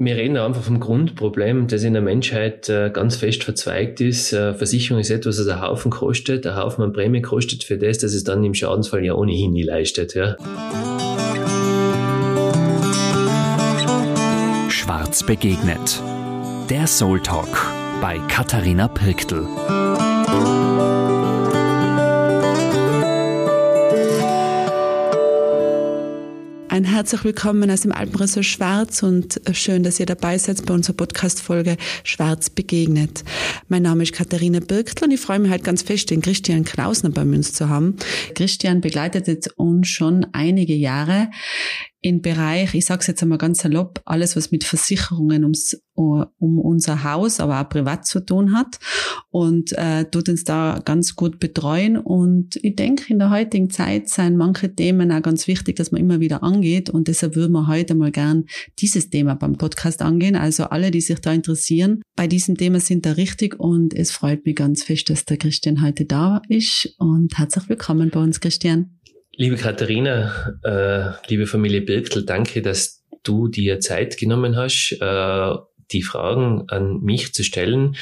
wir reden einfach vom Grundproblem, das in der Menschheit äh, ganz fest verzweigt ist. Äh, Versicherung ist etwas, das ein Haufen kostet, ein Haufen an Prämie kostet für das, dass es dann im Schadensfall ja ohnehin nie leistet. Ja. Schwarz begegnet. Der Soul Talk bei Katharina Pirktl. Ein herzlich willkommen aus dem Alpenressort Schwarz und schön, dass ihr dabei seid bei unserer Podcast-Folge Schwarz begegnet. Mein Name ist Katharina Birktl und ich freue mich halt ganz fest, den Christian Klausner bei uns zu haben. Christian begleitet jetzt uns schon einige Jahre im Bereich, ich sage es jetzt einmal ganz salopp, alles, was mit Versicherungen ums, um unser Haus, aber auch privat zu tun hat und äh, tut uns da ganz gut betreuen. Und ich denke, in der heutigen Zeit sind manche Themen auch ganz wichtig, dass man immer wieder angeht. Und deshalb würden wir heute mal gern dieses Thema beim Podcast angehen. Also alle, die sich da interessieren, bei diesem Thema sind da richtig. Und es freut mich ganz fest, dass der Christian heute da ist. Und herzlich willkommen bei uns, Christian. Liebe Katharina, äh, liebe Familie Birkel, danke, dass du dir Zeit genommen hast, äh, die Fragen an mich zu stellen,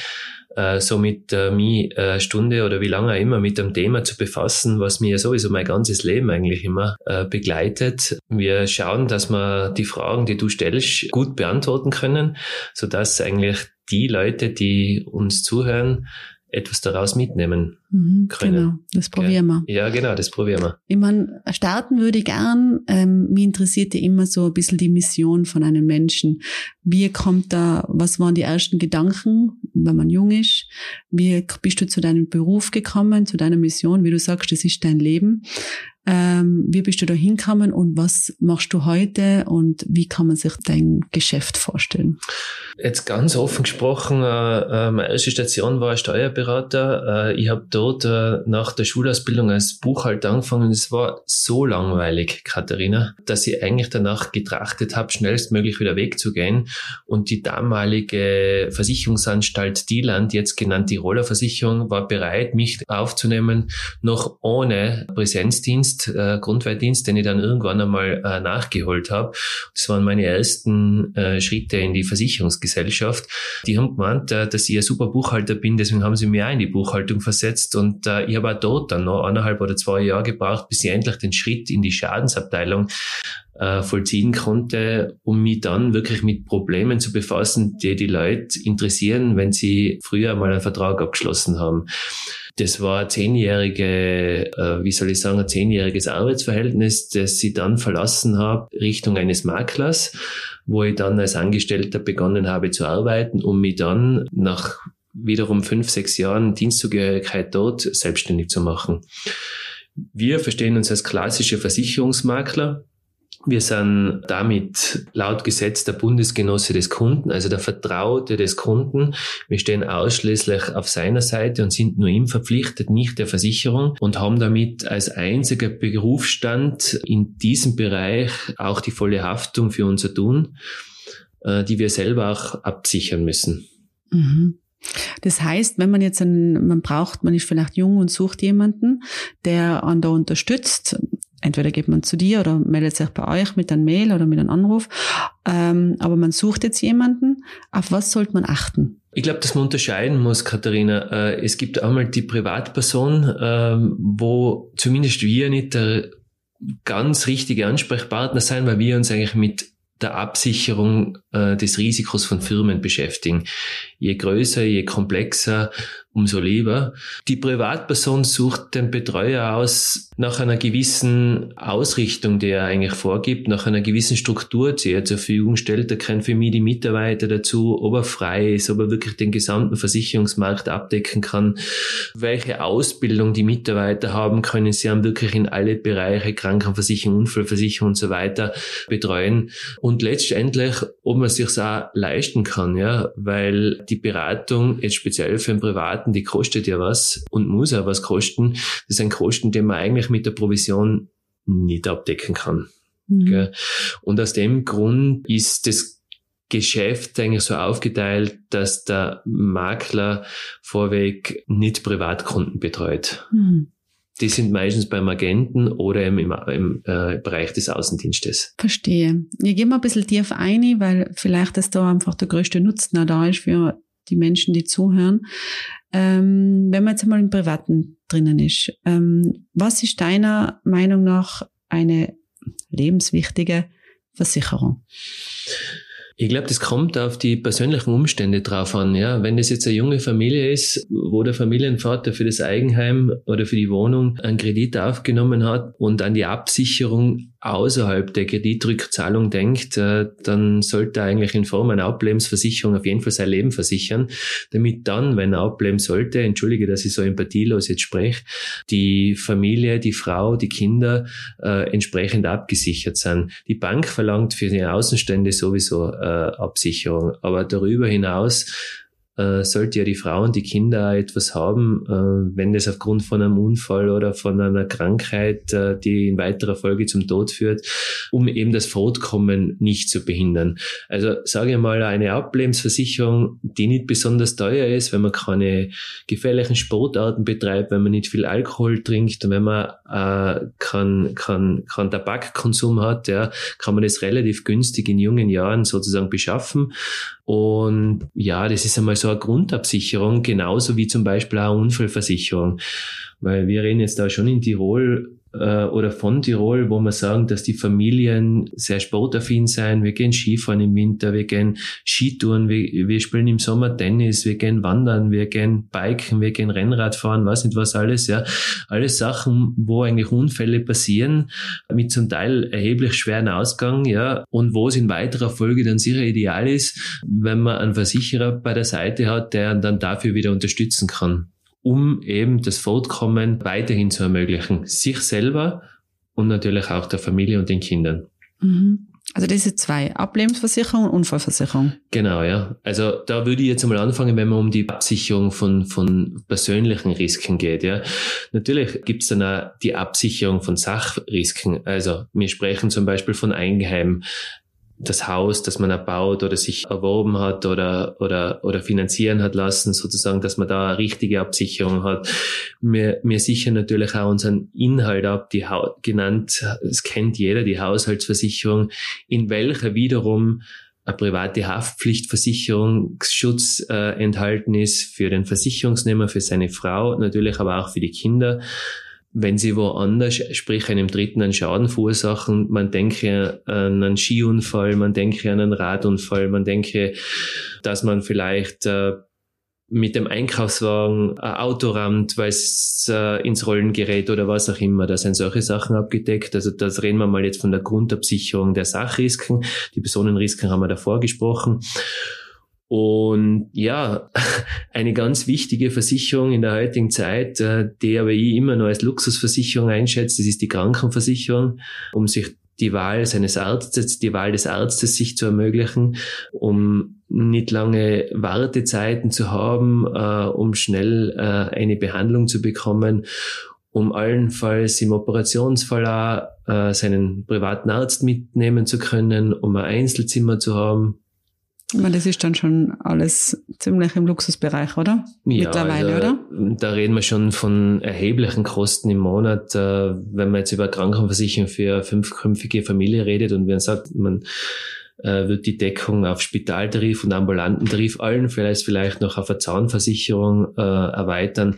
äh, somit äh, mich eine Stunde oder wie lange auch immer mit dem Thema zu befassen, was mir sowieso mein ganzes Leben eigentlich immer äh, begleitet. Wir schauen, dass wir die Fragen, die du stellst, gut beantworten können, so dass eigentlich die Leute, die uns zuhören, etwas daraus mitnehmen mhm, können. Genau, das probieren wir. Ja, genau, das probieren wir. Ich meine, starten würde ich gern. Ähm, mich interessiert ja immer so ein bisschen die Mission von einem Menschen. Wie kommt da, was waren die ersten Gedanken, wenn man jung ist? Wie bist du zu deinem Beruf gekommen, zu deiner Mission? Wie du sagst, das ist dein Leben. Ähm, wie bist du da hingekommen und was machst du heute und wie kann man sich dein Geschäft vorstellen? Jetzt ganz offen gesprochen, äh, äh meine erste Station war Steuerberater. Äh, ich habe dort äh, nach der Schulausbildung als Buchhalter angefangen. Es war so langweilig, Katharina, dass ich eigentlich danach getrachtet habe, schnellstmöglich wieder wegzugehen. Und die damalige Versicherungsanstalt Dieland, jetzt genannt die Rollerversicherung, war bereit, mich aufzunehmen, noch ohne Präsenzdienst Dienst, äh, Grundwehrdienst, den ich dann irgendwann einmal äh, nachgeholt habe. Das waren meine ersten äh, Schritte in die Versicherungsgesellschaft. Die haben gemeint, äh, dass ich ein super Buchhalter bin, deswegen haben sie mich auch in die Buchhaltung versetzt und äh, ich habe auch dort dann noch eineinhalb oder zwei Jahre gebraucht, bis ich endlich den Schritt in die Schadensabteilung äh, vollziehen konnte, um mich dann wirklich mit Problemen zu befassen, die die Leute interessieren, wenn sie früher mal einen Vertrag abgeschlossen haben. Das war ein zehnjährige, äh, wie soll ich sagen, ein zehnjähriges Arbeitsverhältnis, das ich dann verlassen habe Richtung eines Maklers, wo ich dann als Angestellter begonnen habe zu arbeiten, um mich dann nach wiederum fünf, sechs Jahren Dienstzugehörigkeit dort selbstständig zu machen. Wir verstehen uns als klassische Versicherungsmakler. Wir sind damit laut Gesetz der Bundesgenosse des Kunden, also der Vertraute des Kunden. Wir stehen ausschließlich auf seiner Seite und sind nur ihm verpflichtet, nicht der Versicherung und haben damit als einziger Berufsstand in diesem Bereich auch die volle Haftung für unser Tun, äh, die wir selber auch absichern müssen. Mhm. Das heißt, wenn man jetzt einen, man braucht, man ist vielleicht jung und sucht jemanden, der an da unterstützt, entweder geht man zu dir oder meldet sich bei euch mit einem Mail oder mit einem Anruf. Ähm, aber man sucht jetzt jemanden. Auf was sollte man achten? Ich glaube, dass man unterscheiden muss, Katharina. Äh, es gibt einmal die Privatperson, ähm, wo zumindest wir nicht der ganz richtige Ansprechpartner sein, weil wir uns eigentlich mit der Absicherung äh, des Risikos von Firmen beschäftigen. Je größer, je komplexer, umso lieber. Die Privatperson sucht den Betreuer aus nach einer gewissen Ausrichtung, die er eigentlich vorgibt, nach einer gewissen Struktur, die er zur Verfügung stellt. Da können für mich die Mitarbeiter dazu, ob er frei ist, ob er wirklich den gesamten Versicherungsmarkt abdecken kann, welche Ausbildung die Mitarbeiter haben, können sie dann wirklich in alle Bereiche, Krankenversicherung, Unfallversicherung und so weiter betreuen. Und letztendlich, ob man sich auch leisten kann, ja, weil die Beratung jetzt speziell für einen Privaten Daten, die kostet ja was und muss auch was kosten. Das sind Kosten, die man eigentlich mit der Provision nicht abdecken kann. Mhm. Und aus dem Grund ist das Geschäft eigentlich so aufgeteilt, dass der Makler vorweg nicht Privatkunden betreut. Mhm. die sind meistens beim Agenten oder im, im, im äh, Bereich des Außendienstes. Verstehe. Ich gehe mal ein bisschen tief ein, weil vielleicht das da einfach der größte Nutzen da ist für die Menschen, die zuhören. Ähm, wenn man jetzt einmal im Privaten drinnen ist, ähm, was ist deiner Meinung nach eine lebenswichtige Versicherung? Ich glaube, das kommt auf die persönlichen Umstände drauf an. Ja, wenn das jetzt eine junge Familie ist, wo der Familienvater für das Eigenheim oder für die Wohnung einen Kredit aufgenommen hat und an die Absicherung außerhalb der Kreditrückzahlung denkt, äh, dann sollte er eigentlich in Form einer Ablebensversicherung auf jeden Fall sein Leben versichern, damit dann, wenn er ableben sollte, entschuldige, dass ich so empathielos jetzt spreche, die Familie, die Frau, die Kinder äh, entsprechend abgesichert sind. Die Bank verlangt für die Außenstände sowieso äh, Absicherung, aber darüber hinaus äh, sollte ja die Frau und die Kinder etwas haben, äh, wenn das aufgrund von einem Unfall oder von einer Krankheit, äh, die in weiterer Folge zum Tod führt, um eben das Fortkommen nicht zu behindern. Also sage ich mal, eine Ablebensversicherung, die nicht besonders teuer ist, wenn man keine gefährlichen Sportarten betreibt, wenn man nicht viel Alkohol trinkt und wenn man äh, keinen kein, kein Tabakkonsum hat, ja, kann man das relativ günstig in jungen Jahren sozusagen beschaffen. Und ja, das ist einmal so eine Grundabsicherung, genauso wie zum Beispiel eine Unfallversicherung. Weil wir reden jetzt da schon in Tirol äh, oder von Tirol, wo wir sagen, dass die Familien sehr sportaffin sein. Wir gehen Skifahren im Winter, wir gehen Skitouren, wir, wir spielen im Sommer Tennis, wir gehen wandern, wir gehen Biken, wir gehen Rennradfahren, weiß nicht was alles, ja. Alles Sachen, wo eigentlich Unfälle passieren, mit zum Teil erheblich schweren Ausgang, ja, und wo es in weiterer Folge dann sicher ideal ist, wenn man einen Versicherer bei der Seite hat, der dann dafür wieder unterstützen kann um eben das Fortkommen weiterhin zu ermöglichen. Sich selber und natürlich auch der Familie und den Kindern. Mhm. Also diese zwei, Ablebensversicherung und Unfallversicherung. Genau, ja. Also da würde ich jetzt einmal anfangen, wenn man um die Absicherung von, von persönlichen Risiken geht. Ja. Natürlich gibt es dann auch die Absicherung von Sachrisken. Also wir sprechen zum Beispiel von Eigenheim, das Haus, das man erbaut oder sich erworben hat oder, oder, oder finanzieren hat lassen, sozusagen, dass man da eine richtige Absicherung hat. Wir, wir sichern natürlich auch unseren Inhalt ab, die genannt, es kennt jeder, die Haushaltsversicherung, in welcher wiederum eine private Haftpflichtversicherungsschutz äh, enthalten ist für den Versicherungsnehmer, für seine Frau, natürlich aber auch für die Kinder wenn sie woanders, sprich einem Dritten, einen Schaden verursachen, man denke an einen Skiunfall, man denke an einen Radunfall, man denke, dass man vielleicht äh, mit dem Einkaufswagen ein Auto rammt, weil es äh, ins Rollen gerät oder was auch immer. Da sind solche Sachen abgedeckt. Also das reden wir mal jetzt von der Grundabsicherung der Sachrisken. Die Personenrisken haben wir davor gesprochen. Und ja, eine ganz wichtige Versicherung in der heutigen Zeit, äh, die aber ich immer nur als Luxusversicherung einschätze, das ist die Krankenversicherung, um sich die Wahl seines Arztes, die Wahl des Arztes sich zu ermöglichen, um nicht lange Wartezeiten zu haben, äh, um schnell äh, eine Behandlung zu bekommen, um allenfalls im Operationsfall auch seinen privaten Arzt mitnehmen zu können, um ein Einzelzimmer zu haben, meine, das ist dann schon alles ziemlich im Luxusbereich, oder? Ja, Mittlerweile, also, oder? Da reden wir schon von erheblichen Kosten im Monat, äh, wenn man jetzt über Krankenversicherung für fünfköpfige Familie redet und wenn sagt, man äh, wird die Deckung auf Spitaltarif und ambulanten Tarif allen vielleicht vielleicht noch auf eine Zahnversicherung äh, erweitern,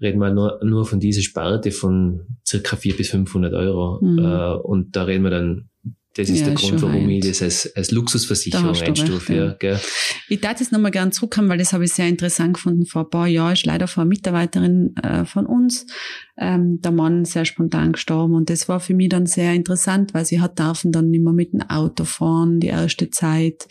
reden wir nur, nur von dieser Sparte von circa 400 bis 500 Euro. Mhm. Äh, und da reden wir dann das ist ja, der Grund, warum ich das als, als Luxusversicherung einstufe. Ja. Gell? Ich darf das nochmal gerne zurückkommen, weil das habe ich sehr interessant gefunden. Vor ein paar Jahren ist leider vor einer Mitarbeiterin äh, von uns ähm, der Mann sehr spontan gestorben. Und das war für mich dann sehr interessant, weil sie hat dürfen dann nicht mehr mit dem Auto fahren, die erste Zeit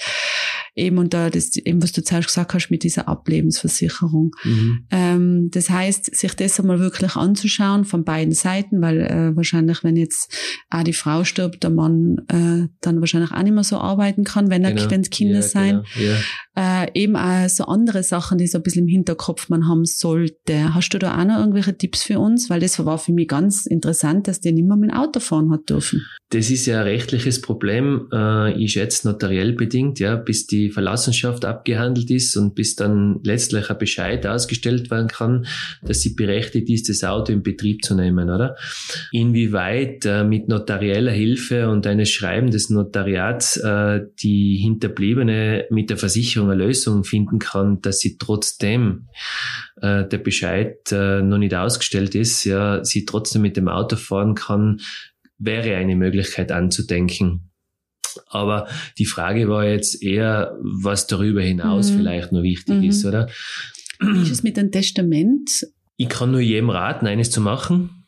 eben und da das eben was du zuerst gesagt hast mit dieser Ablebensversicherung. Mhm. Ähm, das heißt, sich das einmal wirklich anzuschauen von beiden Seiten, weil äh, wahrscheinlich, wenn jetzt auch die Frau stirbt, der Mann äh, dann wahrscheinlich auch nicht mehr so arbeiten kann, wenn er genau. wenn Kinder ja, sein. Genau. Ja. Äh, eben auch so andere Sachen, die so ein bisschen im Hinterkopf man haben sollte. Hast du da auch noch irgendwelche Tipps für uns? Weil das war für mich ganz interessant, dass der nicht mehr mit dem Auto fahren hat dürfen. Das ist ja ein rechtliches Problem, äh, ich schätze notariell bedingt, ja, bis die die Verlassenschaft abgehandelt ist und bis dann letztlich ein Bescheid ausgestellt werden kann, dass sie berechtigt ist, das Auto in Betrieb zu nehmen, oder? Inwieweit äh, mit notarieller Hilfe und eines Schreiben des Notariats äh, die Hinterbliebene mit der Versicherung eine Lösung finden kann, dass sie trotzdem äh, der Bescheid äh, noch nicht ausgestellt ist, ja, sie trotzdem mit dem Auto fahren kann, wäre eine Möglichkeit anzudenken. Aber die Frage war jetzt eher, was darüber hinaus mhm. vielleicht noch wichtig mhm. ist, oder? Wie ist es mit dem Testament? Ich kann nur jedem raten, eines zu machen,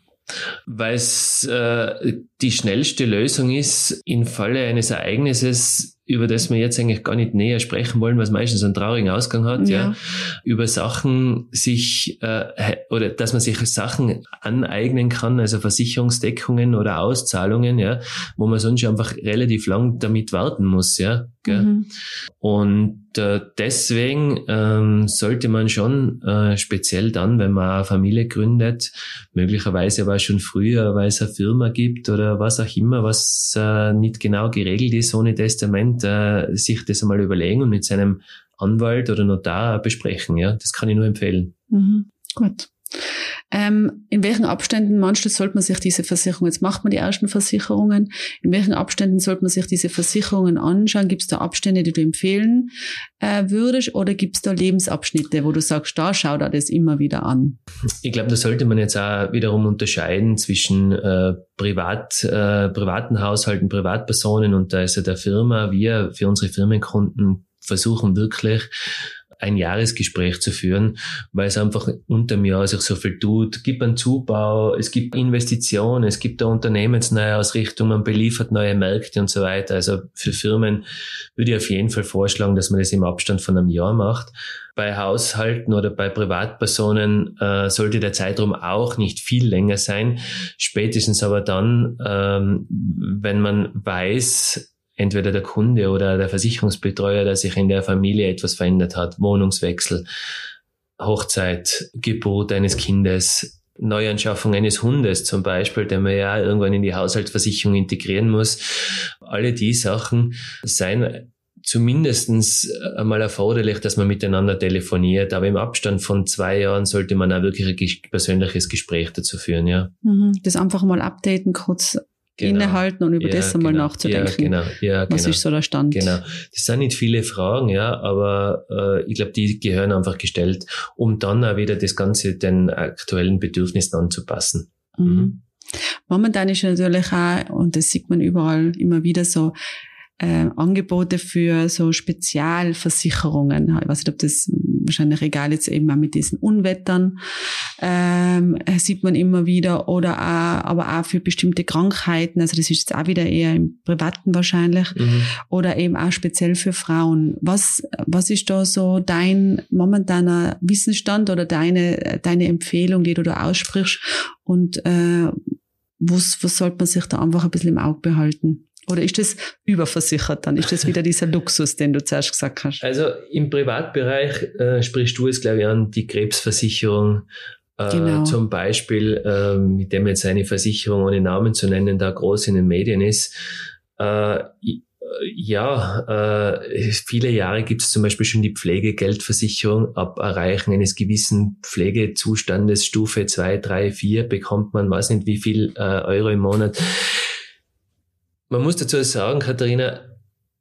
weil es äh, die schnellste Lösung ist, im Falle eines Ereignisses über das wir jetzt eigentlich gar nicht näher sprechen wollen, was meistens einen traurigen Ausgang hat, ja, ja über Sachen sich äh, oder dass man sich Sachen aneignen kann, also Versicherungsdeckungen oder Auszahlungen, ja, wo man sonst einfach relativ lang damit warten muss, ja. Gell? Mhm. Und äh, deswegen ähm, sollte man schon äh, speziell dann, wenn man eine Familie gründet, möglicherweise aber schon früher, weil es eine Firma gibt oder was auch immer, was äh, nicht genau geregelt ist ohne Testament, äh, sich das einmal überlegen und mit seinem Anwalt oder Notar besprechen. Ja, das kann ich nur empfehlen. Mhm. Gut. Ähm, in welchen Abständen manchmal sollte man sich diese Versicherungen, jetzt macht man die ersten Versicherungen, in welchen Abständen sollte man sich diese Versicherungen anschauen? Gibt es da Abstände, die du empfehlen äh, würdest oder gibt es da Lebensabschnitte, wo du sagst, da schau da das immer wieder an? Ich glaube, da sollte man jetzt auch wiederum unterscheiden zwischen äh, Privat, äh, privaten Haushalten, Privatpersonen und da ist ja der Firma. Wir für unsere Firmenkunden versuchen wirklich ein Jahresgespräch zu führen, weil es einfach unter dem Jahr sich so viel tut. Es gibt einen Zubau, es gibt Investitionen, es gibt eine Unternehmensneuausrichtung, man beliefert neue Märkte und so weiter. Also für Firmen würde ich auf jeden Fall vorschlagen, dass man das im Abstand von einem Jahr macht. Bei Haushalten oder bei Privatpersonen äh, sollte der Zeitraum auch nicht viel länger sein. Spätestens aber dann, ähm, wenn man weiß, entweder der Kunde oder der Versicherungsbetreuer, dass sich in der Familie etwas verändert hat, Wohnungswechsel, Hochzeit, Geburt eines Kindes, Neuanschaffung eines Hundes zum Beispiel, den man ja irgendwann in die Haushaltsversicherung integrieren muss. Alle die Sachen seien zumindestens einmal erforderlich, dass man miteinander telefoniert, aber im Abstand von zwei Jahren sollte man auch wirklich ein persönliches Gespräch dazu führen, ja. Mhm. Das einfach mal updaten, kurz genau. innehalten und über ja, das einmal genau. nachzudenken. Ja, genau. Ja, Was genau. ist so der Stand? Genau. Das sind nicht viele Fragen, ja, aber äh, ich glaube, die gehören einfach gestellt, um dann auch wieder das Ganze den aktuellen Bedürfnissen anzupassen. Mhm. Mhm. Momentan ist natürlich auch, und das sieht man überall immer wieder so, äh, Angebote für so Spezialversicherungen. Ich weiß nicht, ob das wahrscheinlich egal jetzt eben auch mit diesen Unwettern ähm, sieht man immer wieder oder auch, aber auch für bestimmte Krankheiten. Also das ist jetzt auch wieder eher im Privaten wahrscheinlich mhm. oder eben auch speziell für Frauen. Was was ist da so dein momentaner Wissensstand oder deine deine Empfehlung, die du da aussprichst und äh, was, was sollte man sich da einfach ein bisschen im Auge behalten? Oder ist das überversichert dann? Ist das wieder dieser Luxus, den du zuerst gesagt hast? Also im Privatbereich äh, sprichst du es, glaube ich, an die Krebsversicherung. Äh, genau. Zum Beispiel, äh, mit dem jetzt eine Versicherung ohne Namen zu nennen, da groß in den Medien ist. Äh, ja, äh, viele Jahre gibt es zum Beispiel schon die Pflegegeldversicherung. Ab Erreichen eines gewissen Pflegezustandes, Stufe 2, 3, 4, bekommt man, weiß nicht wie viel äh, Euro im Monat. Man muss dazu sagen, Katharina,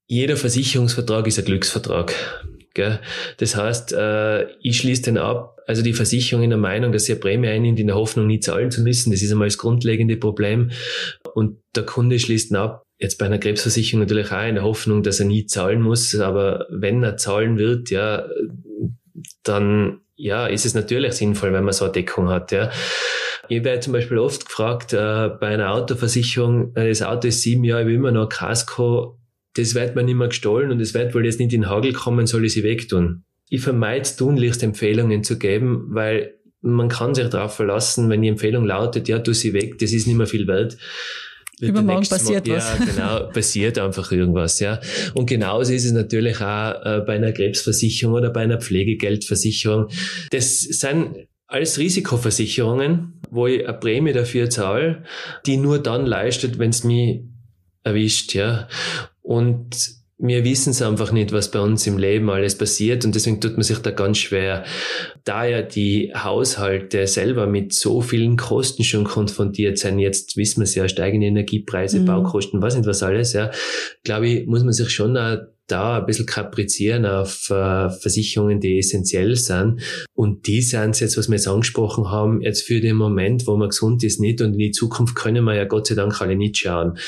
jeder Versicherungsvertrag ist ein Glücksvertrag. Gell? Das heißt, äh, ich schließe den ab. Also die Versicherung in der Meinung, dass sie eine Prämie einnimmt, in der Hoffnung, nie zahlen zu müssen. Das ist einmal das grundlegende Problem. Und der Kunde schließt ihn ab. Jetzt bei einer Krebsversicherung natürlich auch in der Hoffnung, dass er nie zahlen muss. Aber wenn er zahlen wird, ja, dann ja, ist es natürlich sinnvoll, wenn man so eine Deckung hat. Ja. Ich werde zum Beispiel oft gefragt, äh, bei einer Autoversicherung, äh, das Auto ist sieben Jahre, ich will immer noch Casco, das wird mir nicht mehr gestohlen und es wird wohl jetzt nicht in den Hagel kommen, soll ich sie wegtun. Ich vermeide tunlichst Empfehlungen zu geben, weil man kann sich darauf verlassen, wenn die Empfehlung lautet, ja, tu sie weg, das ist nicht mehr viel wert. Übermorgen passiert Mal, was. Ja, genau, passiert einfach irgendwas, ja. Und genauso ist es natürlich auch äh, bei einer Krebsversicherung oder bei einer Pflegegeldversicherung. Das sind alles Risikoversicherungen, wo ich eine Prämie dafür zahle, die nur dann leistet, wenn es mich erwischt, ja. Und wir wissen es einfach nicht, was bei uns im Leben alles passiert und deswegen tut man sich da ganz schwer. Da ja die Haushalte selber mit so vielen Kosten schon konfrontiert sind, jetzt wissen wir es ja, steigende Energiepreise, mhm. Baukosten, was nicht was alles, ja, glaube ich, muss man sich schon auch da ein bisschen kaprizieren auf äh, Versicherungen, die essentiell sind. Und die sind jetzt, was wir jetzt angesprochen haben, jetzt für den Moment, wo man gesund ist, nicht. Und in die Zukunft können wir ja Gott sei Dank alle nicht schauen.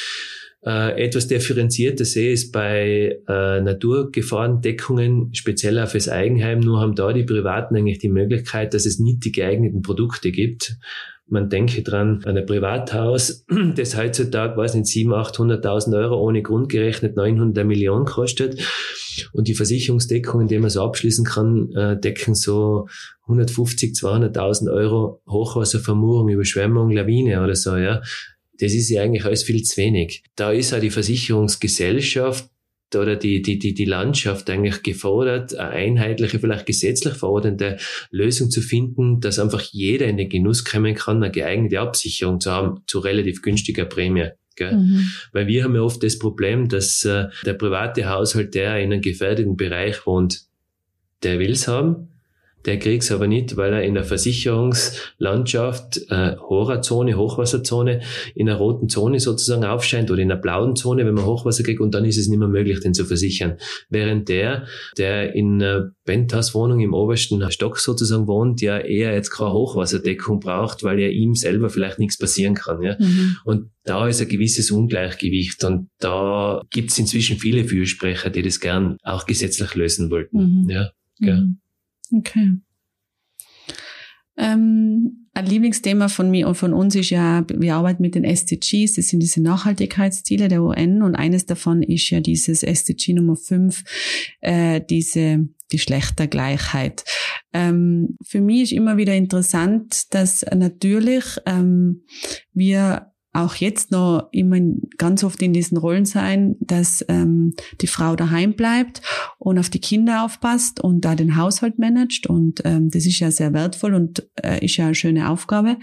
Äh, etwas differenzierter sehe ich bei äh, Naturgefahrendeckungen, speziell auf das Eigenheim. Nur haben da die Privaten eigentlich die Möglichkeit, dass es nicht die geeigneten Produkte gibt. Man denke dran an ein Privathaus, das heutzutage, weiß nicht, 700.000, 800.000 Euro ohne Grund gerechnet 900 Millionen kostet. Und die Versicherungsdeckungen, die man so abschließen kann, äh, decken so 150, 200.000 Euro Hochwasservermurung, Überschwemmung, Lawine oder so, ja. Das ist ja eigentlich alles viel zu wenig. Da ist auch die Versicherungsgesellschaft oder die, die, die, die Landschaft eigentlich gefordert, eine einheitliche, vielleicht gesetzlich verordnete Lösung zu finden, dass einfach jeder in den Genuss kommen kann, eine geeignete Absicherung zu haben, zu relativ günstiger Prämie. Mhm. Weil wir haben ja oft das Problem, dass äh, der private Haushalt, der in einem gefährdeten Bereich wohnt, der will's haben, der kriegt's aber nicht, weil er in der Versicherungslandschaft äh, Horazone, Hochwasserzone, in einer roten Zone sozusagen aufscheint oder in einer blauen Zone, wenn man Hochwasser kriegt und dann ist es nicht mehr möglich, den zu versichern. Während der, der in einer Penthouse-Wohnung im obersten Stock sozusagen wohnt, ja eher jetzt keine Hochwasserdeckung braucht, weil ja ihm selber vielleicht nichts passieren kann. Ja? Mhm. Und da ist ein gewisses Ungleichgewicht und da gibt's inzwischen viele Fürsprecher, die das gern auch gesetzlich lösen wollten. Mhm. Ja, mhm. Okay. Ähm, ein Lieblingsthema von mir und von uns ist ja, wir arbeiten mit den SDGs, das sind diese Nachhaltigkeitsziele der UN und eines davon ist ja dieses SDG Nummer 5, äh, diese Geschlechtergleichheit. Ähm, für mich ist immer wieder interessant, dass natürlich ähm, wir auch jetzt noch immer ganz oft in diesen Rollen sein, dass ähm, die Frau daheim bleibt und auf die Kinder aufpasst und da den Haushalt managt. Und ähm, das ist ja sehr wertvoll und äh, ist ja eine schöne Aufgabe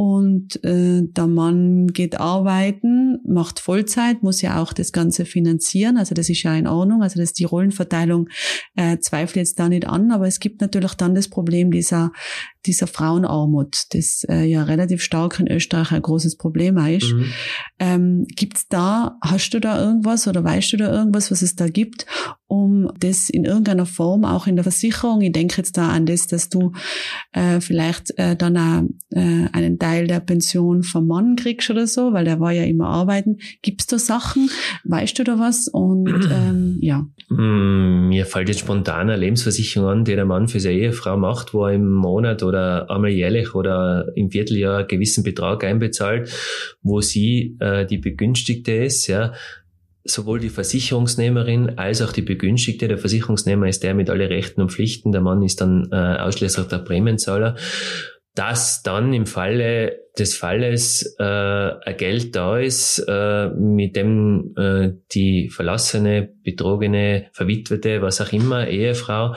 und äh, der Mann geht arbeiten, macht Vollzeit, muss ja auch das Ganze finanzieren. Also das ist ja in Ordnung. Also das ist die Rollenverteilung äh, zweifle jetzt da nicht an, aber es gibt natürlich dann das Problem dieser dieser Frauenarmut, das äh, ja relativ stark in Österreich ein großes Problem ist. Mhm. Ähm, gibt's da, hast du da irgendwas oder weißt du da irgendwas, was es da gibt, um das in irgendeiner Form auch in der Versicherung, ich denke jetzt da an das, dass du äh, vielleicht äh, dann auch, äh, einen Teil der Pension vom Mann kriegst oder so, weil der war ja immer arbeiten. Gibt's da Sachen? Weißt du da was? Und ähm, ja. Mm, mir fällt jetzt spontan eine Lebensversicherung an, die der Mann für seine Ehefrau macht, wo er im Monat oder einmal jährlich oder im Vierteljahr einen gewissen Betrag einbezahlt, wo sie äh, die Begünstigte ist, ja sowohl die Versicherungsnehmerin als auch die Begünstigte. Der Versicherungsnehmer ist der mit allen Rechten und Pflichten, der Mann ist dann äh, ausschließlich der Prämienzahler dass dann im Falle des Falles äh, ein Geld da ist, äh, mit dem äh, die verlassene, betrogene, verwitwete, was auch immer, Ehefrau,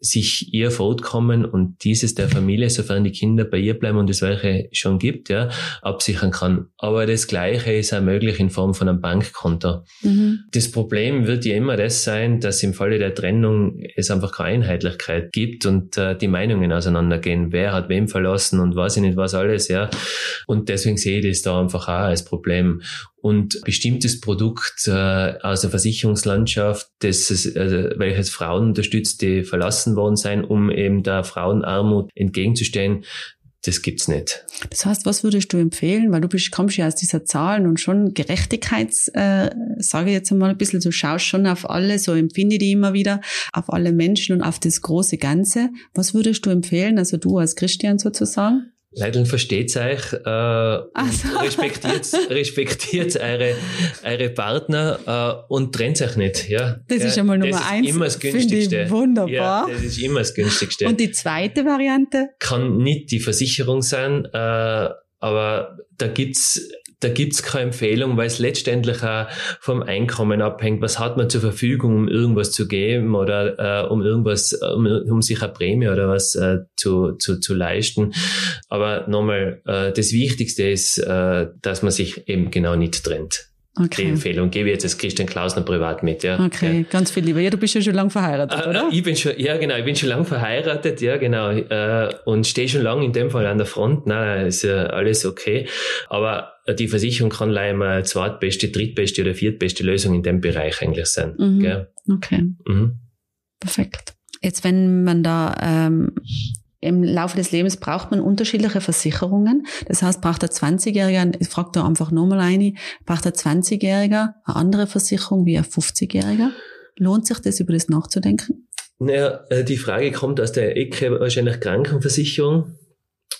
sich ihr fortkommen und dieses der Familie, sofern die Kinder bei ihr bleiben und es welche schon gibt, ja, absichern kann. Aber das Gleiche ist auch möglich in Form von einem Bankkonto. Mhm. Das Problem wird ja immer das sein, dass im Falle der Trennung es einfach keine Einheitlichkeit gibt und äh, die Meinungen auseinandergehen. Wer hat wem verlassen und weiß ich nicht was alles, ja. Und deswegen sehe ich das da einfach auch als Problem. Und bestimmtes Produkt äh, aus der Versicherungslandschaft, das es, äh, welches Frauen unterstützt, die verlassen worden sein, um eben der Frauenarmut entgegenzustehen, das gibt's nicht. Das heißt, was würdest du empfehlen? Weil du bist, kommst ja aus dieser Zahlen und schon Gerechtigkeits, äh, sage ich jetzt einmal ein bisschen, du schaust schon auf alle, so empfinde ich die immer wieder, auf alle Menschen und auf das große Ganze. Was würdest du empfehlen, also du als Christian sozusagen? Leider versteht euch, äh, so. respektiert, respektiert eure, eure Partner äh, und trennt euch nicht. Ja? Das ja, ist einmal Nummer das eins. Ist immer das Günstigste. Ich wunderbar. Ja, das ist immer das Günstigste. Und die zweite Variante? Kann nicht die Versicherung sein, äh, aber da gibt's da gibt's keine Empfehlung, weil es letztendlich auch vom Einkommen abhängt. Was hat man zur Verfügung, um irgendwas zu geben oder äh, um irgendwas, um, um sich eine Prämie oder was äh, zu, zu, zu leisten. Aber nochmal, äh, das Wichtigste ist, äh, dass man sich eben genau nicht trennt. Okay. Die Empfehlung gebe ich jetzt als Christian Klausner privat mit, ja. Okay, ja. ganz viel lieber. Ja, du bist ja schon lange verheiratet, äh, oder? Ich bin schon, ja genau, ich bin schon lange verheiratet, ja genau, äh, und stehe schon lange in dem Fall an der Front. Nein, ist ja alles okay. Aber die Versicherung kann leider mal zweitbeste, drittbeste oder viertbeste Lösung in dem Bereich eigentlich sein. Mhm. Gell? Okay. Mhm. Perfekt. Jetzt, wenn man da ähm, im Laufe des Lebens braucht man unterschiedliche Versicherungen. Das heißt, braucht der 20-Jährige, ich frage da einfach nochmal eine, braucht der 20-Jährige eine andere Versicherung wie ein 50-Jähriger? Lohnt sich das, über das nachzudenken? Naja, äh, die Frage kommt aus der Ecke wahrscheinlich Krankenversicherung.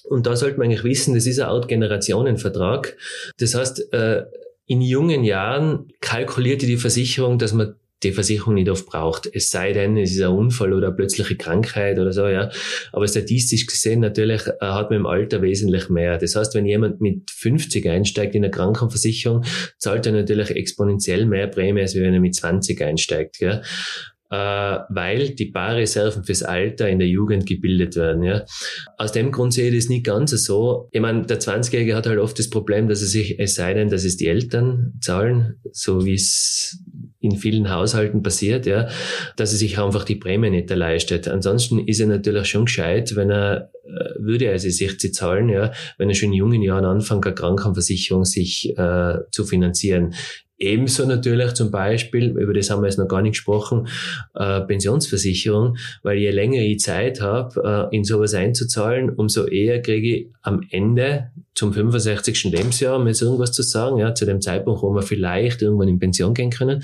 Und da sollte man eigentlich wissen, das ist ein Out-Generationen-Vertrag. Das heißt, äh, in jungen Jahren kalkuliert die Versicherung, dass man die Versicherung nicht oft braucht. Es sei denn, es ist ein Unfall oder eine plötzliche Krankheit oder so, ja. Aber statistisch gesehen natürlich äh, hat man im Alter wesentlich mehr. Das heißt, wenn jemand mit 50 einsteigt in eine Krankenversicherung, zahlt er natürlich exponentiell mehr Prämie, als wenn er mit 20 einsteigt, ja weil die Barreserven fürs Alter in der Jugend gebildet werden. Ja. Aus dem Grund sehe ich das nicht ganz so. Ich meine, der 20-Jährige hat halt oft das Problem, dass er sich, es sei denn, dass es die Eltern zahlen, so wie es in vielen Haushalten passiert, ja, dass er sich einfach die Prämie nicht leistet. Ansonsten ist er natürlich schon gescheit, wenn er äh, würde also sich sie zahlen, ja, wenn er schon in jungen Jahren anfängt, eine Krankenversicherung sich äh, zu finanzieren. Ebenso natürlich zum Beispiel, über das haben wir jetzt noch gar nicht gesprochen, äh, Pensionsversicherung, weil je länger ich Zeit habe, äh, in sowas einzuzahlen, umso eher kriege ich am Ende zum 65. Lebensjahr, um jetzt irgendwas zu sagen, ja, zu dem Zeitpunkt, wo wir vielleicht irgendwann in Pension gehen können,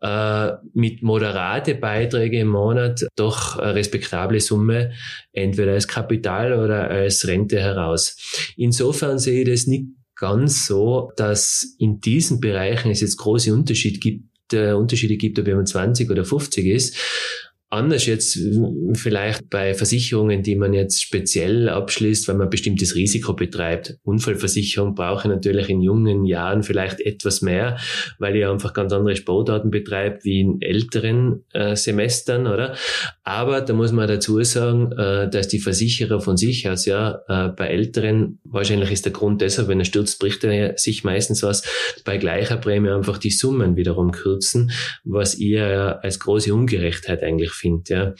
äh, mit moderate Beiträge im Monat doch eine respektable Summe, entweder als Kapital oder als Rente heraus. Insofern sehe ich das nicht ganz so, dass in diesen Bereichen es jetzt große Unterschied gibt, äh, Unterschiede gibt, ob jemand 20 oder 50 ist. Anders jetzt vielleicht bei Versicherungen, die man jetzt speziell abschließt, weil man bestimmtes Risiko betreibt. Unfallversicherung brauche ich natürlich in jungen Jahren vielleicht etwas mehr, weil ich einfach ganz andere Sportarten betreibe wie in älteren äh, Semestern, oder? Aber da muss man dazu sagen, äh, dass die Versicherer von sich aus ja äh, bei älteren, wahrscheinlich ist der Grund deshalb, wenn er stürzt, bricht er sich meistens was, bei gleicher Prämie einfach die Summen wiederum kürzen, was ihr als große Ungerechtheit eigentlich finde. Ja.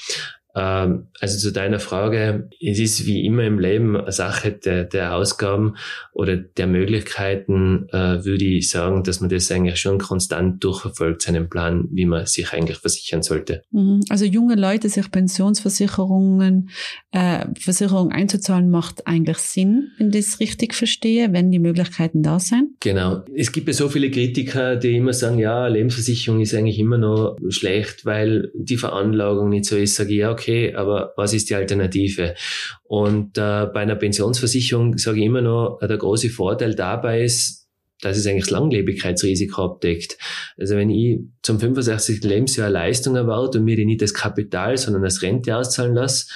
Ähm, also zu deiner Frage, es ist wie immer im Leben eine Sache der, der Ausgaben oder der Möglichkeiten, äh, würde ich sagen, dass man das eigentlich schon konstant durchverfolgt, seinen Plan, wie man sich eigentlich versichern sollte. Mhm. Also junge Leute sich Pensionsversicherungen, äh, Versicherungen einzuzahlen, macht eigentlich Sinn, wenn ich das richtig verstehe, wenn die Möglichkeiten da sind. Genau. Es gibt ja so viele Kritiker, die immer sagen, ja, Lebensversicherung ist eigentlich immer noch schlecht, weil die Veranlagung nicht so ist. Sage ich, ja, okay, okay, aber was ist die Alternative? Und äh, bei einer Pensionsversicherung sage ich immer noch, der große Vorteil dabei ist, dass es eigentlich das Langlebigkeitsrisiko abdeckt. Also wenn ich zum 65. Lebensjahr Leistung erwarte und mir die nicht als Kapital, sondern als Rente auszahlen lasse,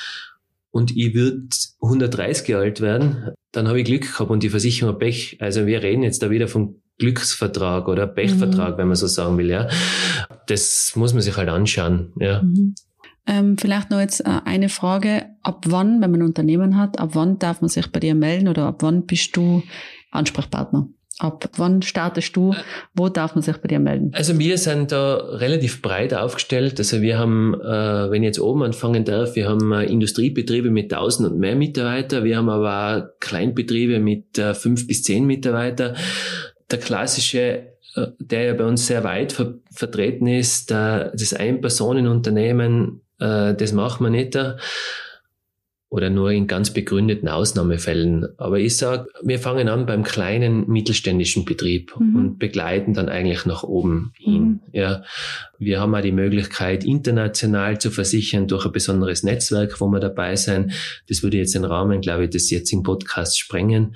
und ich würde 130 Jahre alt werden, dann habe ich Glück gehabt und die Versicherung hat Pech. Also wir reden jetzt da wieder vom Glücksvertrag oder Pechvertrag, mhm. wenn man so sagen will, ja. Das muss man sich halt anschauen, ja. Mhm. Ähm, vielleicht noch jetzt äh, eine Frage. Ab wann, wenn man ein Unternehmen hat, ab wann darf man sich bei dir melden oder ab wann bist du Ansprechpartner? Ab wann startest du? Wo darf man sich bei dir melden? Also wir sind da relativ breit aufgestellt. Also wir haben, äh, wenn ich jetzt oben anfangen darf, wir haben äh, Industriebetriebe mit 1000 und mehr Mitarbeiter. Wir haben aber auch Kleinbetriebe mit äh, fünf bis zehn Mitarbeiter. Der klassische äh, der ja bei uns sehr weit ver vertreten ist, das Ein-Personen-Unternehmen äh, das machen wir nicht. Oder nur in ganz begründeten Ausnahmefällen. Aber ich sage, wir fangen an beim kleinen mittelständischen Betrieb mhm. und begleiten dann eigentlich nach oben hin. Mhm. Ja, wir haben auch die Möglichkeit, international zu versichern durch ein besonderes Netzwerk, wo wir dabei sein. Das würde jetzt den Rahmen, glaube ich, des jetzigen Podcasts sprengen.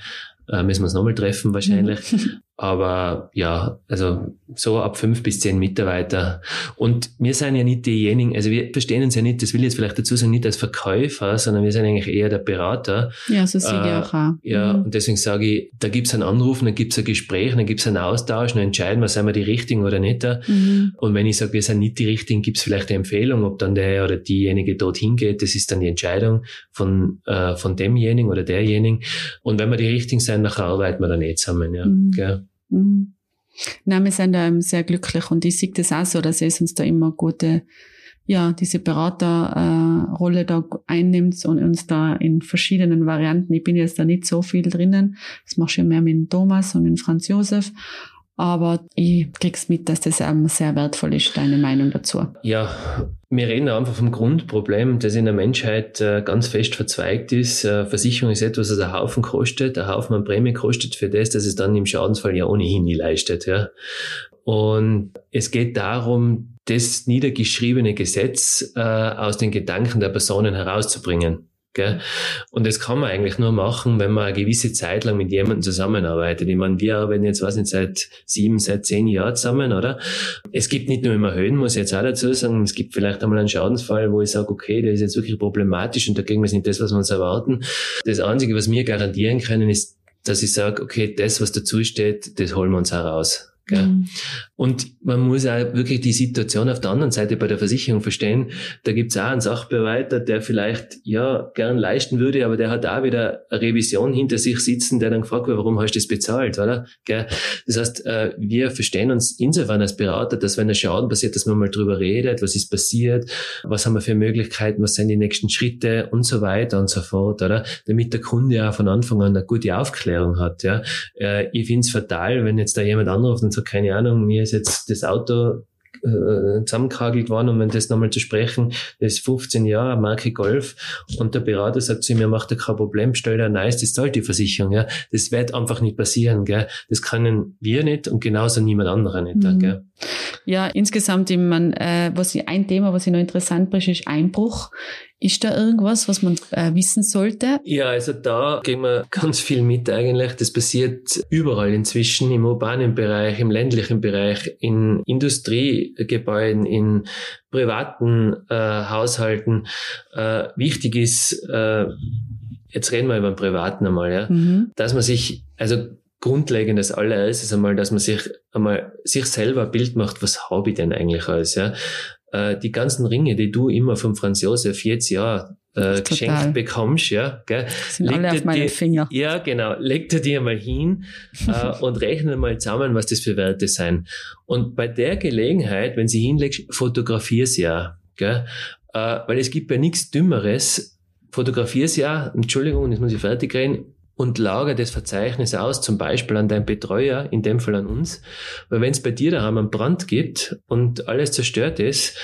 Äh, müssen wir uns nochmal treffen wahrscheinlich. Mhm. Aber ja, also so ab fünf bis zehn Mitarbeiter. Und wir sind ja nicht diejenigen, also wir verstehen uns ja nicht, das will ich jetzt vielleicht dazu sagen, nicht als Verkäufer, sondern wir sind eigentlich eher der Berater. Ja, so sehe äh, ich auch. auch. Ja, mhm. und deswegen sage ich, da gibt's einen Anruf, dann gibt's ein Gespräch, dann gibt's einen Austausch, dann entscheiden wir, sind wir die Richtigen oder nicht. Mhm. Und wenn ich sage, wir sind nicht die Richtigen, gibt's vielleicht eine Empfehlung, ob dann der oder diejenige dorthin geht, das ist dann die Entscheidung von, äh, von demjenigen oder derjenigen. Und wenn wir die Richtigen sind, nachher arbeiten wir dann eh zusammen. Ja. Mhm. Mhm. Nein, wir sind da sehr glücklich und ich sehe das auch so, dass es uns da immer gute, ja, diese Beraterrolle äh, da einnimmt und uns da in verschiedenen Varianten, ich bin jetzt da nicht so viel drinnen, das mache ich mehr mit Thomas und mit Franz Josef, aber ich krieg's mit, dass das ähm, sehr wertvoll ist, deine Meinung dazu. Ja, wir reden einfach vom Grundproblem, das in der Menschheit äh, ganz fest verzweigt ist. Äh, Versicherung ist etwas, das ein Haufen kostet, ein Haufen an Prämie kostet für das, dass es dann im Schadensfall ja ohnehin nie leistet. Ja. Und es geht darum, das niedergeschriebene Gesetz äh, aus den Gedanken der Personen herauszubringen. Gell? Und das kann man eigentlich nur machen, wenn man eine gewisse Zeit lang mit jemandem zusammenarbeitet. Ich meine, wir arbeiten jetzt, weiß nicht, seit sieben, seit zehn Jahren zusammen, oder? Es gibt nicht nur immer Höhen, muss ich jetzt auch dazu sagen. Es gibt vielleicht einmal einen Schadensfall, wo ich sage, okay, der ist jetzt wirklich problematisch und dagegen ist nicht das, was wir uns erwarten. Das Einzige, was wir garantieren können, ist, dass ich sage, okay, das, was dazu steht, das holen wir uns heraus. Mhm. Und man muss auch wirklich die Situation auf der anderen Seite bei der Versicherung verstehen. Da gibt's auch einen Sachbearbeiter, der vielleicht ja gern leisten würde, aber der hat auch wieder eine Revision hinter sich sitzen, der dann gefragt wird, warum hast du das bezahlt, oder? Das heißt, äh, wir verstehen uns insofern als Berater, dass wenn ein Schaden passiert, dass man mal drüber redet, was ist passiert, was haben wir für Möglichkeiten, was sind die nächsten Schritte und so weiter und so fort, oder? Damit der Kunde auch von Anfang an eine gute Aufklärung hat, ja. Äh, ich finde es fatal, wenn jetzt da jemand anruft und sagt, keine Ahnung, mir ist jetzt das Auto äh, zusammengekragelt worden, um das nochmal zu sprechen, das ist 15 Jahre, Marke Golf, und der Berater sagt zu mir, macht er kein Problem, stell dir nice, das zahlt die Versicherung, ja. Das wird einfach nicht passieren, gell. Das können wir nicht und genauso niemand anderer nicht, mhm. gell. Ja, insgesamt, ich mein, äh, was ich, ein Thema, was ich noch interessant ist, ist Einbruch. Ist da irgendwas, was man äh, wissen sollte? Ja, also da gehen wir ganz viel mit eigentlich. Das passiert überall inzwischen, im urbanen Bereich, im ländlichen Bereich, in Industriegebäuden, in privaten äh, Haushalten. Äh, wichtig ist, äh, jetzt reden wir über den Privaten einmal, ja, mhm. dass man sich, also grundlegend das allererstes einmal, dass man sich einmal sich selber ein Bild macht, was habe ich denn eigentlich alles, ja. Äh, die ganzen Ringe, die du immer von Franz Josef jetzt ja äh, geschenkt bekommst, ja, gell? Sind leg alle auf meine die, Finger. Ja, genau. Leg dir die einmal hin äh, und rechne mal zusammen, was das für Werte sind. Und bei der Gelegenheit, wenn sie hinlegst, fotografier sie ja, gell? Äh, weil es gibt ja nichts Dümmeres, fotografier sie ja, Entschuldigung, jetzt muss ich fertig reden, und lager das Verzeichnis aus, zum Beispiel an deinen Betreuer, in dem Fall an uns. Weil wenn es bei dir daheim einen Brand gibt und alles zerstört ist,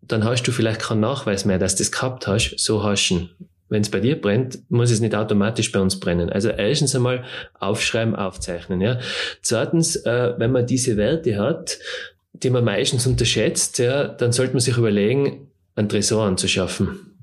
dann hast du vielleicht keinen Nachweis mehr, dass du das gehabt hast, so haschen. Wenn es bei dir brennt, muss es nicht automatisch bei uns brennen. Also erstens einmal aufschreiben, aufzeichnen. Ja. Zweitens, äh, wenn man diese Werte hat, die man meistens unterschätzt, ja, dann sollte man sich überlegen, einen Tresor anzuschaffen.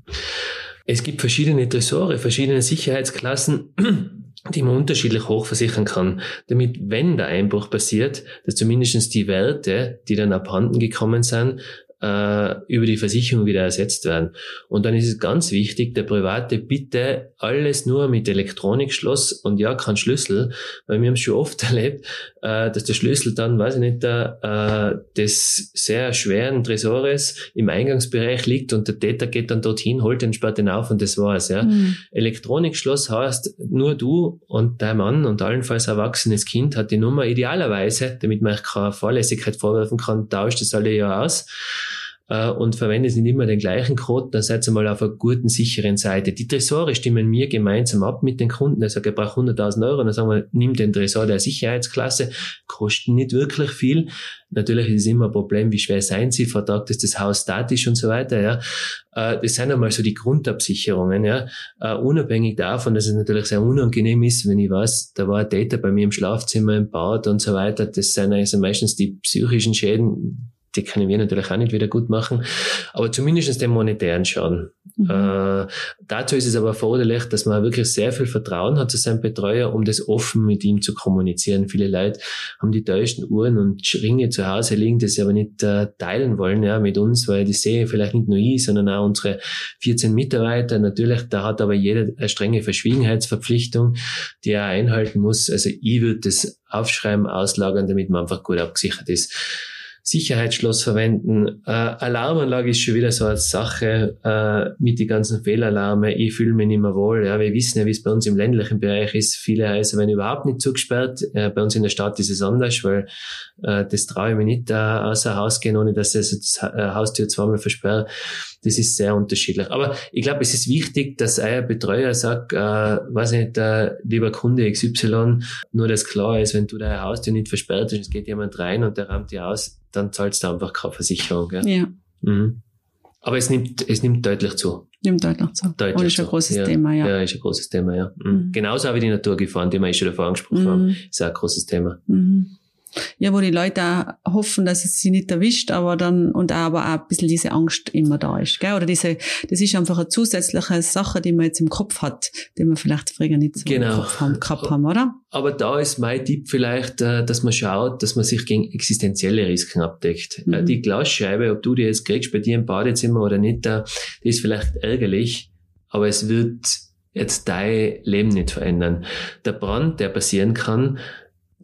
Es gibt verschiedene Tresore, verschiedene Sicherheitsklassen die man unterschiedlich hoch versichern kann, damit, wenn der Einbruch passiert, dass zumindestens die Werte, die dann abhanden gekommen sind, äh, über die Versicherung wieder ersetzt werden. Und dann ist es ganz wichtig, der Private bitte alles nur mit Elektronikschloss und ja, kein Schlüssel, weil wir haben es schon oft erlebt, äh, dass der Schlüssel dann, weiß ich nicht, äh, des sehr schweren Tresores im Eingangsbereich liegt und der Täter geht dann dorthin, holt den, sperrt den auf und das war's. Ja. Mhm. Elektronikschloss heißt, nur du und dein Mann und allenfalls erwachsenes Kind hat die Nummer idealerweise, damit man keine Fahrlässigkeit vorwerfen kann, tauscht es alle ja aus äh, und verwendet nicht immer den gleichen Code, dann seid ihr mal auf einer guten, sicheren Seite. Die Tresore stimmen wir gemeinsam ab mit den Kunden. Der sagt, er braucht 100.000 Euro. Dann sagen wir, nimm den Tresor der Sicherheitsklasse. Kosten nicht wirklich viel. Natürlich ist es immer ein Problem, wie schwer seien sie, vertragt ist das Haus statisch und so weiter, ja. Äh, das sind einmal so die Grundabsicherungen, ja. Äh, unabhängig davon, dass es natürlich sehr unangenehm ist, wenn ich weiß, da war ein Data bei mir im Schlafzimmer im Bad und so weiter. Das sind also meistens die psychischen Schäden, die können wir natürlich auch nicht wieder gut machen, aber zumindest den monetären Schaden. Mhm. Äh, dazu ist es aber erforderlich, dass man wirklich sehr viel Vertrauen hat zu seinem Betreuer, um das offen mit ihm zu kommunizieren. Viele Leute haben die teuersten Uhren und Ringe zu Hause liegen, die sie aber nicht äh, teilen wollen ja, mit uns, weil die sehen vielleicht nicht nur ich, sondern auch unsere 14 Mitarbeiter. Natürlich, da hat aber jeder eine strenge Verschwiegenheitsverpflichtung, die er einhalten muss. Also ich würde das aufschreiben, auslagern, damit man einfach gut abgesichert ist. Sicherheitsschloss verwenden. Äh, Alarmanlage ist schon wieder so eine Sache äh, mit den ganzen Fehlalarme. Ich fühle mich nicht mehr wohl. Ja, wir wissen ja, wie es bei uns im ländlichen Bereich ist. Viele Häuser werden überhaupt nicht zugesperrt. Äh, bei uns in der Stadt ist es anders, weil äh, das traue ich mir nicht äh, außer Haus gehen, ohne dass ich also das äh, Haustür zweimal versperre. Das ist sehr unterschiedlich. Aber ich glaube, es ist wichtig, dass euer Betreuer sagt, äh, weiß nicht, äh, lieber Kunde XY, nur dass klar ist, wenn du dein Haustür nicht versperrt hast, es geht jemand rein und der rammt dir aus, dann zahlst du einfach keine Versicherung. Gell? Ja. Mhm. Aber es nimmt, es nimmt deutlich zu. Nimmt deutlich zu. Deutlich Und ist ein großes ja. Thema, ja. Ja, ist ein großes Thema, ja. Mhm. Mhm. Genauso wie die Naturgefahren, die wir eh schon davor angesprochen Mhm. haben, ist auch ein großes Thema. Mhm. Ja, wo die Leute auch hoffen, dass es sie nicht erwischt, aber dann, und auch, aber auch ein bisschen diese Angst immer da ist, gell? Oder diese, das ist einfach eine zusätzliche Sache, die man jetzt im Kopf hat, die man vielleicht früher nicht so Genau. im Kopf haben, gehabt haben, oder? Aber da ist mein Tipp vielleicht, äh, dass man schaut, dass man sich gegen existenzielle Risiken abdeckt. Mhm. Äh, Die Glasscheibe, ob du die jetzt kriegst bei dir im Badezimmer oder nicht, äh, die ist vielleicht ärgerlich, aber es wird jetzt dein Leben nicht verändern. Der Brand, der passieren kann,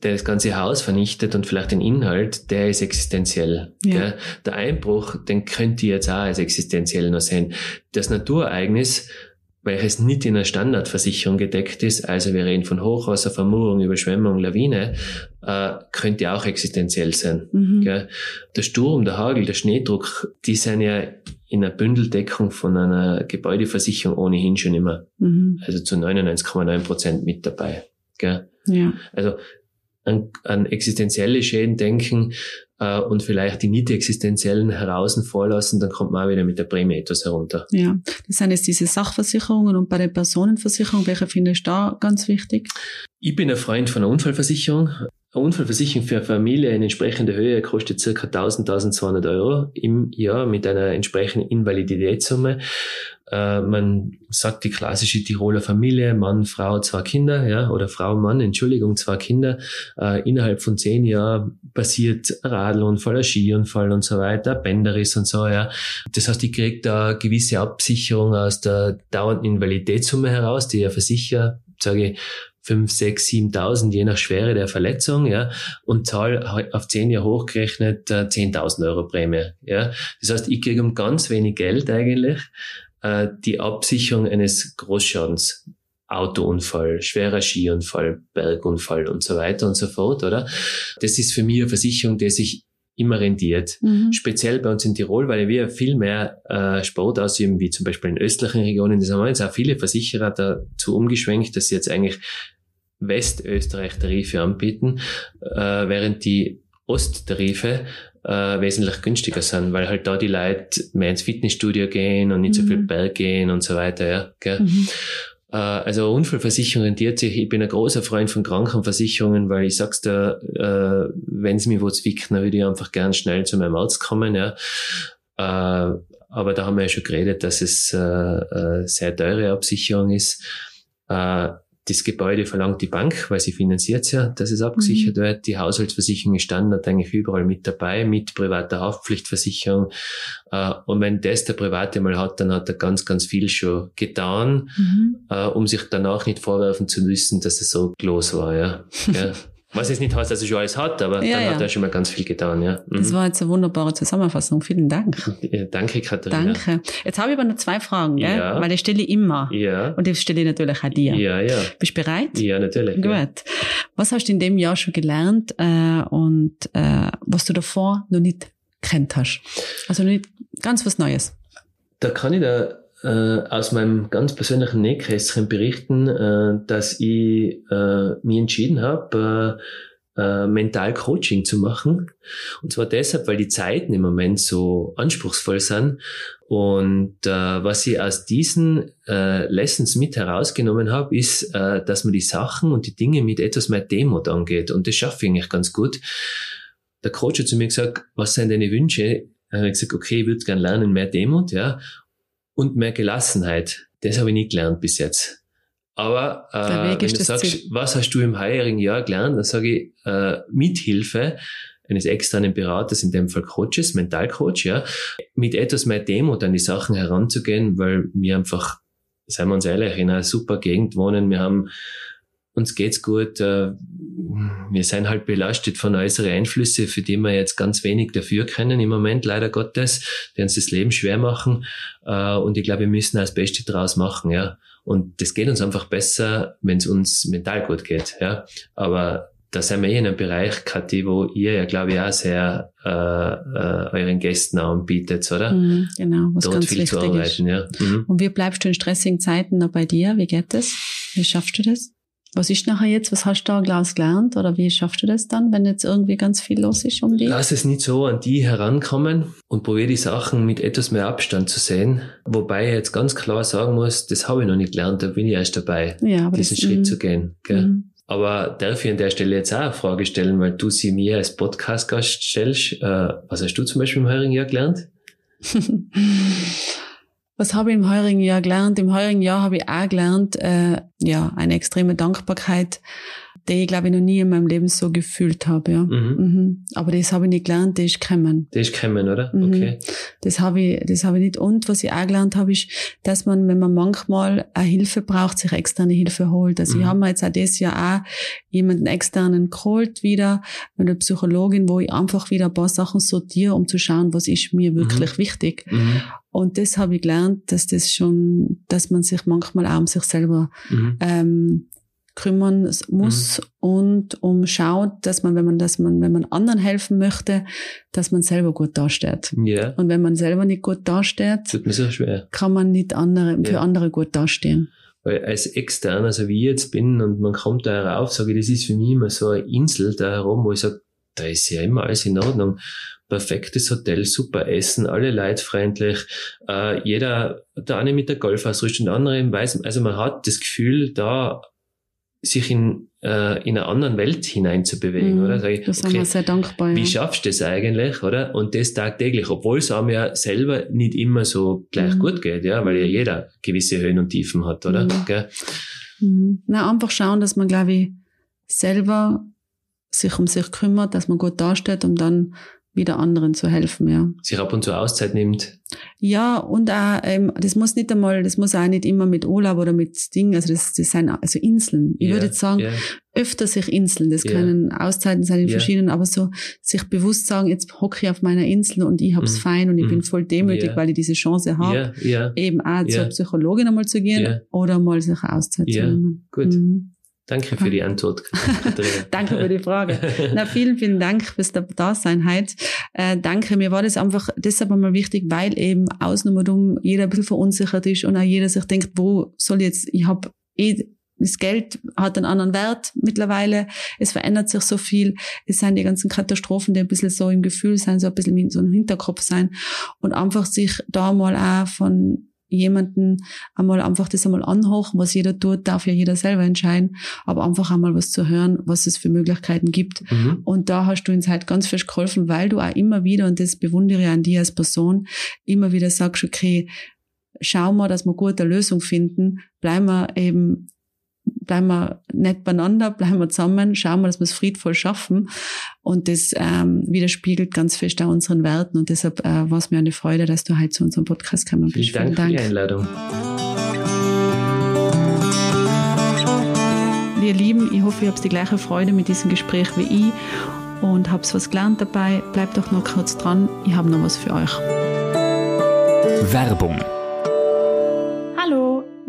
der das ganze Haus vernichtet und vielleicht den Inhalt, der ist existenziell. Ja. Der Einbruch, den könnt ihr jetzt auch als existenziell noch sehen. Das Naturereignis, welches nicht in einer Standardversicherung gedeckt ist, also wir reden von Hochwasser, Vermurung, Überschwemmung, Lawine, äh, könnte auch existenziell sein. Mhm. Der Sturm, der Hagel, der Schneedruck, die sind ja in einer Bündeldeckung von einer Gebäudeversicherung ohnehin schon immer, Mhm. also zu 99,9 Prozent mit dabei. Gell? Ja. Also an, an existenzielle Schäden denken äh, und vielleicht die nicht existenziellen heraußen vorlassen, dann kommt man auch wieder mit der Prämie etwas herunter. Ja. Das sind jetzt diese Sachversicherungen und bei den Personenversicherungen, welche findest du da ganz wichtig? Ich bin ein Freund von einer Unfallversicherung. Eine Unfallversicherung für eine Familie in entsprechender Höhe kostet circa 1000, 1200 Euro im Jahr mit einer entsprechenden Invaliditätssumme. Äh, man sagt die klassische Tiroler Familie, Mann, Frau, zwei Kinder, ja, oder Frau, Mann, Entschuldigung, zwei Kinder. Äh, innerhalb von zehn Jahren passiert Radlunfall, ein Skiunfall und so weiter, Bänderriss und so, ja. Das heißt, ich kriege da gewisse Absicherung aus der dauernden Invaliditätssumme heraus, die ja versicher, sage ich, 5, 6, 7.000, je nach Schwere der Verletzung, ja, und zahl auf 10 Jahre hochgerechnet äh, 10.000 Euro Prämie, ja. Das heißt, ich kriege um ganz wenig Geld eigentlich äh, die Absicherung eines Großschadens. Autounfall, schwerer Skiunfall, Bergunfall und so weiter und so fort, oder? Das ist für mich eine Versicherung, die sich immer rendiert. Mhm. Speziell bei uns in Tirol, weil wir viel mehr äh, Sport ausüben, wie zum Beispiel in östlichen Regionen. Das haben jetzt auch viele Versicherer dazu umgeschwenkt, dass sie jetzt eigentlich Westösterreich-Tarife anbieten, äh, während die Osttarife äh, wesentlich günstiger sind, weil halt da die Leute mehr ins Fitnessstudio gehen und nicht so Mhm. viel Berg gehen und so weiter. Ja, gell? Mhm. Äh, Also Unfallversicherung rentiert sich. Ich bin ein großer Freund von Krankenversicherungen, weil ich sag's dir, äh, wenn es mir wo zwickt, dann würde ich einfach gern schnell zu meinem Arzt kommen. Ja. Äh, aber da haben wir ja schon geredet, dass es äh, äh, sehr teure Absicherung ist. Äh, das Gebäude verlangt die Bank, weil sie finanziert ja, dass es abgesichert wird. Die Haushaltsversicherung ist Standard eigentlich überall mit dabei, mit privater Haftpflichtversicherung. Äh, und wenn das der Private mal hat, dann hat er ganz, ganz viel schon getan Mhm. äh, um sich danach nicht vorwerfen zu müssen, dass es so los war, ja. ja. Was jetzt nicht heißt, dass er schon alles hat, aber Ja, dann ja. hat er schon mal ganz viel getan, ja. Mhm. Das war jetzt eine wunderbare Zusammenfassung. Vielen Dank. Ja, Danke, Katharina. Danke. Jetzt habe ich aber noch zwei Fragen, gell? Ja. weil die stelle ich immer. Ja, Und die stelle ich natürlich auch dir. ja, ja. Bist du bereit? Ja, natürlich. Gut. Was hast du in dem Jahr schon gelernt äh, und äh, was du davor noch nicht kennt hast? Also nicht ganz was Neues. Da kann ich da äh, aus meinem ganz persönlichen Nähkästchen berichten, äh, dass ich äh, mich entschieden habe, äh, äh, mental Coaching zu machen. Und zwar deshalb, weil die Zeiten im Moment so anspruchsvoll sind. Und äh, was ich aus diesen äh, Lessons mit herausgenommen habe, ist, äh, dass man die Sachen und die Dinge mit etwas mehr Demut angeht. Und das schaffe ich eigentlich ganz gut. Der Coach hat zu mir gesagt, was sind deine Wünsche? Dann habe ich gesagt, okay, ich würde gerne lernen, mehr Demut, ja und mehr Gelassenheit. Das habe ich nicht gelernt bis jetzt. Aber äh, wenn du sagst, Ziel. was hast du im heurigen Jahr gelernt, dann sage ich, äh, Mithilfe eines externen Beraters, in dem Fall Coaches, Mentalcoach, ja, mit etwas mehr Demut an die Sachen heranzugehen, weil wir einfach, seien wir uns ehrlich, in einer super Gegend wohnen. Wir haben uns geht's gut, äh, wir sind halt belastet von äußeren Einflüssen, für die wir jetzt ganz wenig dafür können im Moment, leider Gottes, die uns das Leben schwer machen. Äh, und ich glaube, wir müssen das Beste draus machen, ja. Und das geht uns einfach besser, wenn es uns mental gut geht, ja. Aber da sind wir eh in einem Bereich, Kathi, wo ihr ja, glaube ich, auch sehr äh, äh, euren Gästen anbietet, oder? Mhm, genau, was Dort ganz viel wichtig zu arbeiten, ist. ja. Mhm. Und wie bleibst du in stressigen Zeiten noch bei dir? Wie geht das? Wie schaffst du das? Was ist nachher jetzt? Was hast du da Klaus gelernt? Oder wie schaffst du das dann, wenn jetzt irgendwie ganz viel los ist um dich? Lass es nicht so an die herankommen und probiere die Sachen mit etwas mehr Abstand zu sehen. Wobei ich jetzt ganz klar sagen muss, das habe ich noch nicht gelernt, da bin ich erst dabei, Ja, diesen das, Schritt mhm, zu gehen. Gell? mhm. Aber darf ich an der Stelle jetzt auch eine Frage stellen, weil du sie mir als Podcast-Gast stellst. Äh, was hast du zum Beispiel im heurigen Jahr gelernt? Was habe ich im heurigen Jahr gelernt? Im heurigen Jahr habe ich auch gelernt, äh, ja, eine extreme Dankbarkeit, die ich, glaube ich, noch nie in meinem Leben so gefühlt habe. Ja. Mhm. Mhm. Aber das habe ich nicht gelernt, das ist gekommen. Das ist gekommen, oder? Mhm. Okay. Das habe ich, das habe ich nicht. Und was ich auch gelernt habe, ist, dass man, wenn man manchmal eine Hilfe braucht, sich externe Hilfe holt. Also ich Mhm. habe mir jetzt auch dieses Jahr auch jemanden externen geholt wieder, eine Psychologin, wo ich einfach wieder ein paar Sachen sortiere, um zu schauen, was ist mir wirklich wichtig. Mhm. Und das habe ich gelernt, dass das schon, dass man sich manchmal auch um sich selber Mhm. ähm, kümmern muss und um schaut, dass man, wenn man, dass man, wenn man anderen helfen möchte, dass man selber gut dasteht. Ja, Und wenn man selber nicht gut dasteht, tut mir so schwer. kann man nicht andere, für Ja. andere gut dastehen. Weil als Externer, also wie ich jetzt bin, und man kommt da herauf, sage ich, das ist für mich immer so eine Insel da herum, wo ich sage, da ist ja immer alles in Ordnung. Perfektes Hotel, super Essen, alle leidfreundlich, äh, jeder, der eine mit der Golfausrüstung, der andere im Weißen, also man hat das Gefühl, da sich in, äh, in einer anderen Welt hineinzubewegen, Mhm. oder? Sag ich, Da sind okay, wir sehr dankbar. wie Ja. schaffst du das eigentlich, oder? Und das tagtäglich, obwohl es einem ja selber nicht immer so gleich Mhm. gut geht, ja, weil ja jeder gewisse Höhen und Tiefen hat, oder? Mhm. Gell? Mhm. Na, einfach schauen, dass man, glaube ich, selber sich um sich kümmert, dass man gut dasteht, um dann wieder anderen zu helfen, ja. Sich ab und zu Auszeit nimmt. Ja, und auch, ähm, das muss nicht einmal, das muss auch nicht immer mit Urlaub oder mit Ding, also das, das sind also Inseln. Ich Ja, würde jetzt sagen, ja, öfter sich Inseln, das Ja. können Auszeiten sein in verschiedenen, aber so sich bewusst sagen, jetzt hocke ich auf meiner Insel und ich hab's Mhm. fein und ich Mhm. bin voll demütig, weil ich diese Chance habe, eben auch zur Psychologin einmal zu gehen oder mal sich Auszeit zu nehmen. Gut. Mhm. Danke für die Antwort. Danke für die Frage. Na, vielen, vielen Dank fürs Da- Dasein heute. Äh, danke, mir war das einfach deshalb einmal wichtig, weil eben außen und um jeder ein bisschen verunsichert ist und auch jeder sich denkt, wo soll jetzt, ich habe eh das Geld hat einen anderen Wert mittlerweile. Es verändert sich so viel. Es sind die ganzen Katastrophen, die ein bisschen so im Gefühl sein, so ein bisschen mit so im Hinterkopf sein. Und einfach sich da mal auch von jemanden einmal einfach das einmal anhochen, was jeder tut, darf ja jeder selber entscheiden, aber einfach einmal was zu hören, was es für Möglichkeiten gibt. Mhm. Und da hast du uns halt ganz fest geholfen, weil du auch immer wieder, und das bewundere ich an dir als Person, immer wieder sagst, okay, schau mal, dass wir gute Lösung finden, bleiben wir eben, bleiben wir nicht beieinander, bleiben wir zusammen, schauen wir, dass wir es friedvoll schaffen. Und das ähm, widerspiegelt ganz fest auch unseren Werten. Und deshalb äh, war es mir eine Freude, dass du heute zu unserem Podcast gekommen Vielen bist. Dank, für die Einladung. Ihr Lieben, ich hoffe, ihr habt die gleiche Freude mit diesem Gespräch wie ich und habt was gelernt dabei. Bleibt doch noch kurz dran, ich habe noch was für euch. Werbung.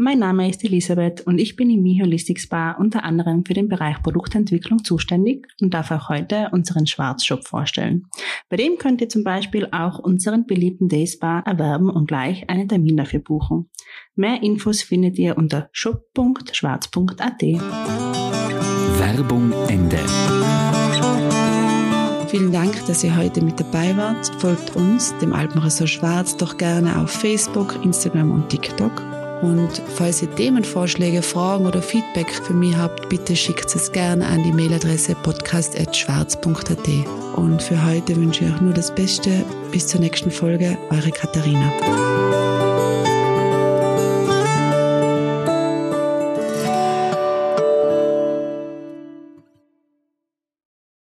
Mein Name ist Elisabeth und ich bin im Mi Holistic Spa unter anderem für den Bereich Produktentwicklung zuständig und darf auch heute unseren Schwarzshop vorstellen. Bei dem könnt ihr zum Beispiel auch unseren beliebten Day Spa erwerben und gleich einen Termin dafür buchen. Mehr Infos findet ihr unter shop.schwarz.at. Werbung Ende. Vielen Dank, dass ihr heute mit dabei wart. Folgt uns, dem Alpenressort Schwarz, doch gerne auf Facebook, Instagram und TikTok. Und falls ihr Themenvorschläge, Fragen oder Feedback für mich habt, bitte schickt es gerne an die Mailadresse podcast.schwarz.at. Und für heute wünsche ich euch nur das Beste. Bis zur nächsten Folge, eure Katharina.